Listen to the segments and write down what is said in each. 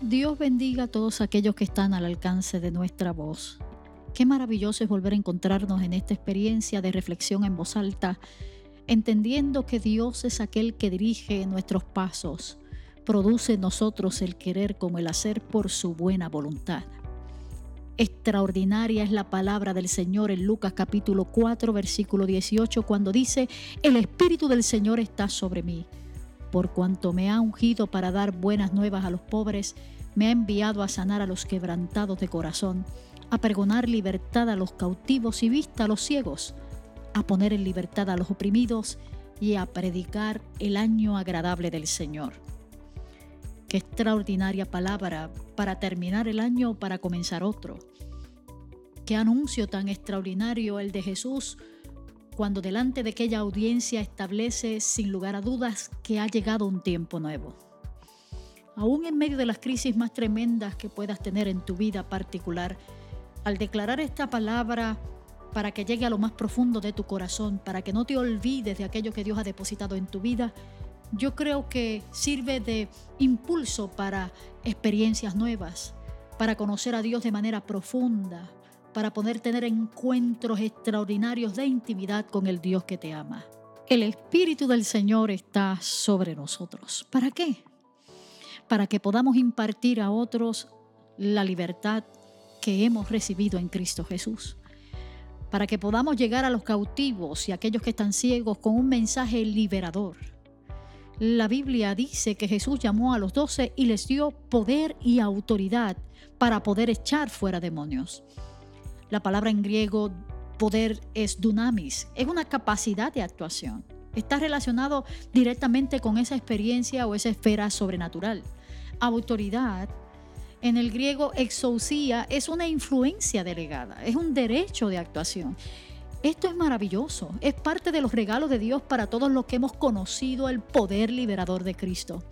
Dios bendiga a todos aquellos que están al alcance de nuestra voz. Qué maravilloso es volver a encontrarnos en esta experiencia de reflexión en voz alta, entendiendo que Dios es aquel que dirige nuestros pasos, produce en nosotros el querer como el hacer por su buena voluntad. Extraordinaria es la palabra del Señor en Lucas capítulo 4 versículo 18 cuando dice, el Espíritu del Señor está sobre mí, por cuanto me ha ungido para dar buenas nuevas a los pobres, me ha enviado a sanar a los quebrantados de corazón, a pregonar libertad a los cautivos y vista a los ciegos, a poner en libertad a los oprimidos y a predicar el año agradable del Señor. Qué extraordinaria palabra para terminar el año o para comenzar otro. Qué anuncio tan extraordinario el de Jesús cuando delante de aquella audiencia establece sin lugar a dudas que ha llegado un tiempo nuevo. Aún en medio de las crisis más tremendas que puedas tener en tu vida particular, al declarar esta palabra para que llegue a lo más profundo de tu corazón, para que no te olvides de aquello que Dios ha depositado en tu vida, yo creo que sirve de impulso para experiencias nuevas, para conocer a Dios de manera profunda, para poder tener encuentros extraordinarios de intimidad con el Dios que te ama. El Espíritu del Señor está sobre nosotros. ¿Para qué? Para que podamos impartir a otros la libertad que hemos recibido en Cristo Jesús. Para que podamos llegar a los cautivos y a aquellos que están ciegos con un mensaje liberador la Biblia dice que Jesús llamó a los doce y les dio poder y autoridad para poder echar fuera demonios. La palabra en griego poder es dunamis, es una capacidad de actuación. Está relacionado directamente con esa experiencia o esa esfera sobrenatural. Autoridad en el griego exousia es una influencia delegada, es un derecho de actuación. Esto es maravilloso, es parte de los regalos de Dios para todos los que hemos conocido el poder liberador de Cristo.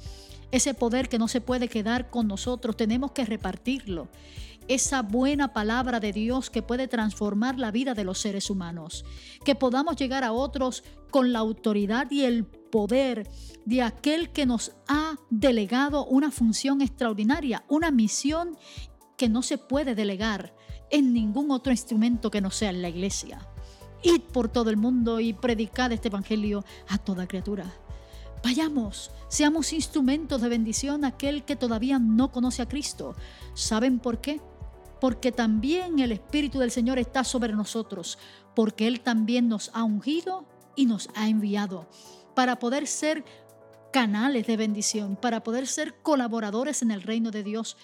Ese poder que no se puede quedar con nosotros, tenemos que repartirlo. Esa buena palabra de Dios que puede transformar la vida de los seres humanos. Que podamos llegar a otros con la autoridad y el poder de aquel que nos ha delegado una función extraordinaria, una misión que no se puede delegar en ningún otro instrumento que no sea en la iglesia. Id por todo el mundo y predicad este Evangelio a toda criatura. Vayamos, seamos instrumentos de bendición a aquel que todavía no conoce a Cristo. ¿Saben por qué? Porque también el Espíritu del Señor está sobre nosotros, porque Él también nos ha ungido y nos ha enviado para poder ser canales de bendición, para poder ser colaboradores en el reino de Dios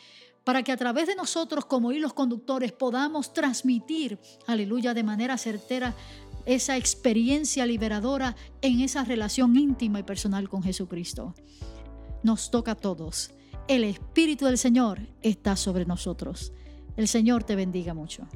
para que a través de nosotros como hilos conductores podamos transmitir, aleluya, de manera certera esa experiencia liberadora en esa relación íntima y personal con Jesucristo. Nos toca a todos. El Espíritu del Señor está sobre nosotros. El Señor te bendiga mucho.